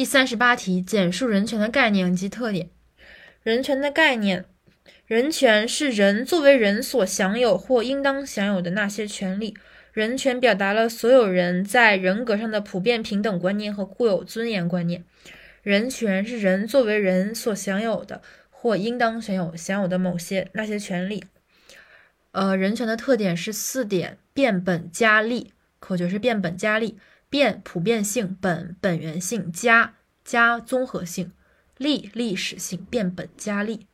第三十八题，简述人权的概念及特点。人权的概念，人权是人作为人所享有或应当享有的那些权利。人权表达了所有人在人格上的普遍平等观念和固有尊严观念。人权是人作为人所享有的或应当享有享有的某些那些权利。呃，人权的特点是四点：变本加厉，口诀是变本加厉。变普遍性，本本源性，加加综合性，历历史性，变本加厉。